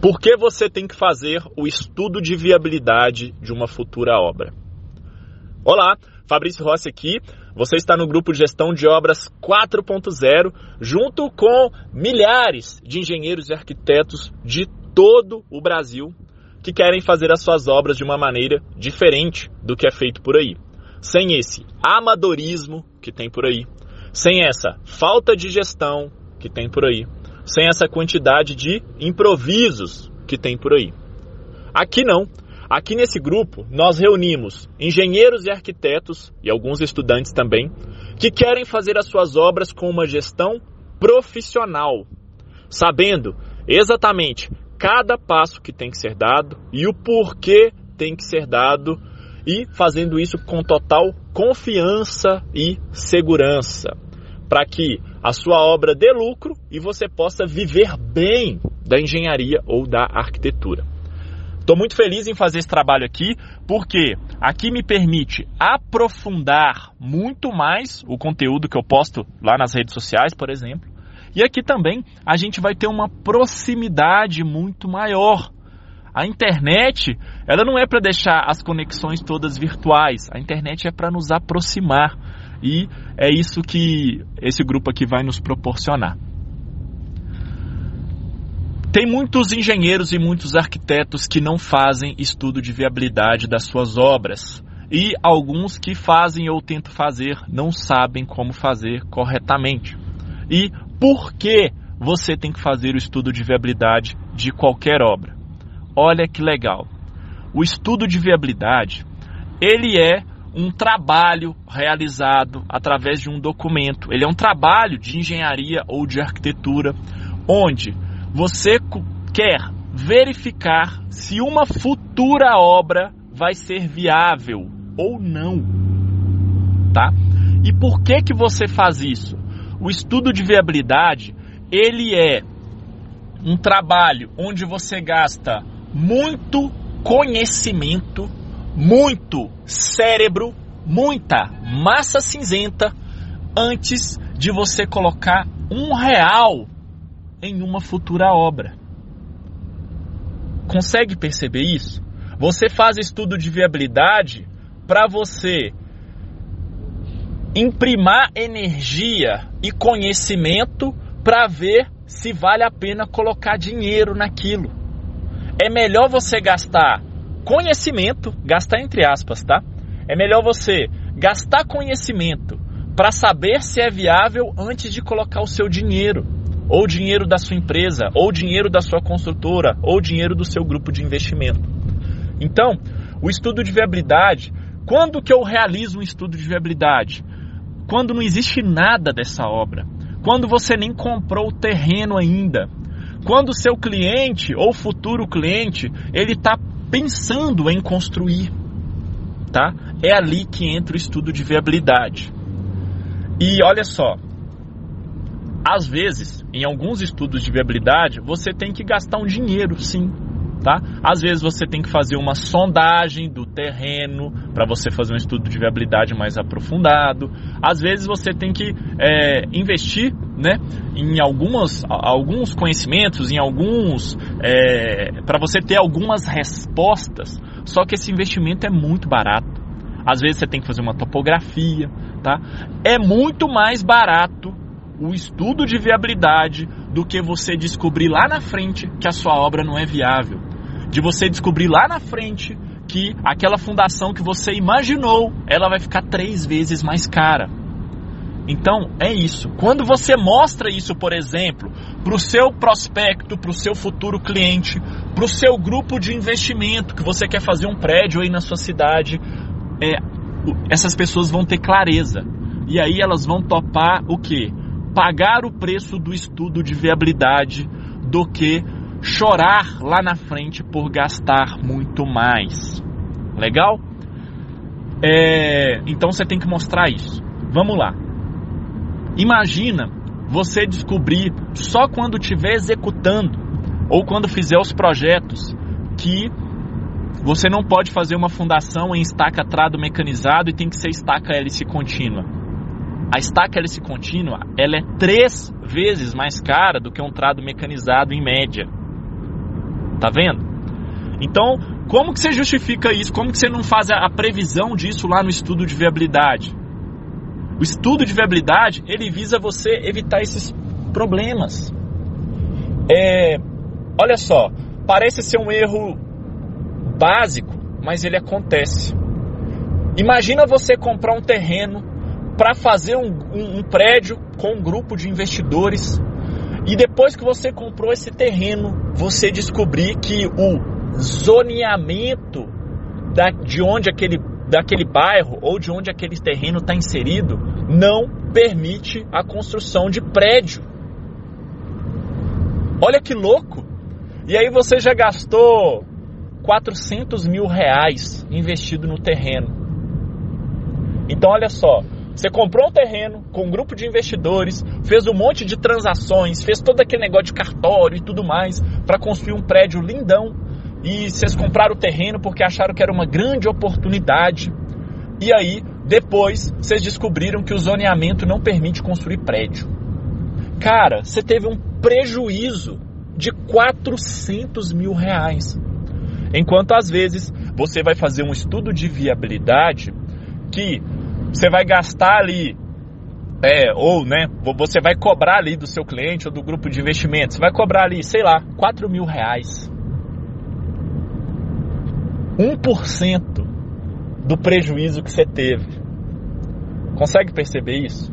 Por que você tem que fazer o estudo de viabilidade de uma futura obra? Olá, Fabrício Rossi aqui. Você está no grupo gestão de obras 4.0, junto com milhares de engenheiros e arquitetos de todo o Brasil que querem fazer as suas obras de uma maneira diferente do que é feito por aí. Sem esse amadorismo que tem por aí, sem essa falta de gestão que tem por aí, sem essa quantidade de improvisos que tem por aí. Aqui não. Aqui nesse grupo, nós reunimos engenheiros e arquitetos, e alguns estudantes também, que querem fazer as suas obras com uma gestão profissional, sabendo exatamente cada passo que tem que ser dado e o porquê tem que ser dado, e fazendo isso com total confiança e segurança, para que a sua obra dê lucro e você possa viver bem da engenharia ou da arquitetura. Estou muito feliz em fazer esse trabalho aqui, porque aqui me permite aprofundar muito mais o conteúdo que eu posto lá nas redes sociais, por exemplo. E aqui também a gente vai ter uma proximidade muito maior. A internet, ela não é para deixar as conexões todas virtuais. A internet é para nos aproximar. E é isso que esse grupo aqui vai nos proporcionar. Tem muitos engenheiros e muitos arquitetos que não fazem estudo de viabilidade das suas obras. E alguns que fazem ou tentam fazer não sabem como fazer corretamente. E por que você tem que fazer o estudo de viabilidade de qualquer obra? Olha que legal. O estudo de viabilidade, ele é um trabalho realizado através de um documento. Ele é um trabalho de engenharia ou de arquitetura, onde você quer verificar se uma futura obra vai ser viável ou não, tá? E por que que você faz isso? O estudo de viabilidade, ele é um trabalho onde você gasta muito conhecimento muito cérebro, muita massa cinzenta antes de você colocar um real em uma futura obra. Consegue perceber isso? Você faz estudo de viabilidade para você imprimar energia e conhecimento para ver se vale a pena colocar dinheiro naquilo. É melhor você gastar conhecimento, gastar entre aspas, tá? É melhor você gastar conhecimento para saber se é viável antes de colocar o seu dinheiro, ou dinheiro da sua empresa, ou dinheiro da sua construtora, ou dinheiro do seu grupo de investimento. Então, o estudo de viabilidade, quando que eu realizo um estudo de viabilidade? Quando não existe nada dessa obra, quando você nem comprou o terreno ainda, quando o seu cliente ou futuro cliente ele está pensando em construir, tá? É ali que entra o estudo de viabilidade. E olha só, às vezes, em alguns estudos de viabilidade, você tem que gastar um dinheiro, sim, tá? Às vezes você tem que fazer uma sondagem do terreno para você fazer um estudo de viabilidade mais aprofundado. Às vezes você tem que é, investir né, em algumas, alguns conhecimentos, em alguns. É, para você ter algumas respostas. Só que esse investimento é muito barato. Às vezes você tem que fazer uma topografia, tá? É muito mais barato o estudo de viabilidade do que você descobrir lá na frente que a sua obra não é viável. De você descobrir lá na frente que aquela fundação que você imaginou, ela vai ficar três vezes mais cara. Então é isso. Quando você mostra isso, por exemplo, para o seu prospecto, para o seu futuro cliente, para o seu grupo de investimento que você quer fazer um prédio aí na sua cidade, é, essas pessoas vão ter clareza. E aí elas vão topar o que? Pagar o preço do estudo de viabilidade do que chorar lá na frente por gastar muito mais. Legal? É, então você tem que mostrar isso. Vamos lá. Imagina você descobrir só quando estiver executando ou quando fizer os projetos que você não pode fazer uma fundação em estaca trado mecanizado e tem que ser estaca hélice contínua. A estaca hélice contínua ela é três vezes mais cara do que um trado mecanizado em média. Tá vendo? Então, como que você justifica isso? Como que você não faz a previsão disso lá no estudo de viabilidade? O estudo de viabilidade, ele visa você evitar esses problemas. É, olha só, parece ser um erro básico, mas ele acontece. Imagina você comprar um terreno para fazer um, um, um prédio com um grupo de investidores e depois que você comprou esse terreno, você descobrir que o zoneamento da, de onde aquele, daquele bairro ou de onde aquele terreno está inserido não permite a construção de prédio. Olha que louco! E aí você já gastou 400 mil reais investido no terreno. Então olha só, você comprou um terreno com um grupo de investidores, fez um monte de transações, fez todo aquele negócio de cartório e tudo mais para construir um prédio lindão. E vocês compraram o terreno porque acharam que era uma grande oportunidade. E aí, depois, vocês descobriram que o zoneamento não permite construir prédio. Cara, você teve um prejuízo de 400 mil reais. Enquanto às vezes você vai fazer um estudo de viabilidade que você vai gastar ali, é, ou né, você vai cobrar ali do seu cliente ou do grupo de investimentos, você vai cobrar ali, sei lá, 4 mil reais. 1% do prejuízo que você teve. Consegue perceber isso?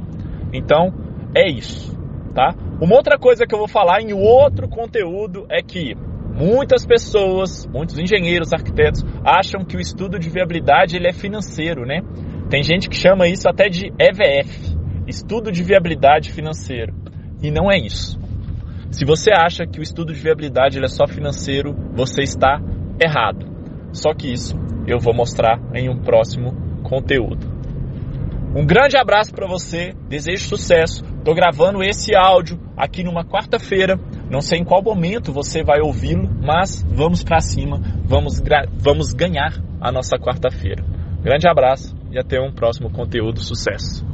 Então, é isso, tá? Uma outra coisa que eu vou falar em outro conteúdo é que muitas pessoas, muitos engenheiros, arquitetos acham que o estudo de viabilidade ele é financeiro, né? Tem gente que chama isso até de EVF, estudo de viabilidade financeiro, e não é isso. Se você acha que o estudo de viabilidade é só financeiro, você está errado. Só que isso eu vou mostrar em um próximo conteúdo. Um grande abraço para você, desejo sucesso. Estou gravando esse áudio aqui numa quarta-feira. Não sei em qual momento você vai ouvi-lo, mas vamos para cima, vamos, vamos ganhar a nossa quarta-feira. Grande abraço e até um próximo conteúdo. Sucesso!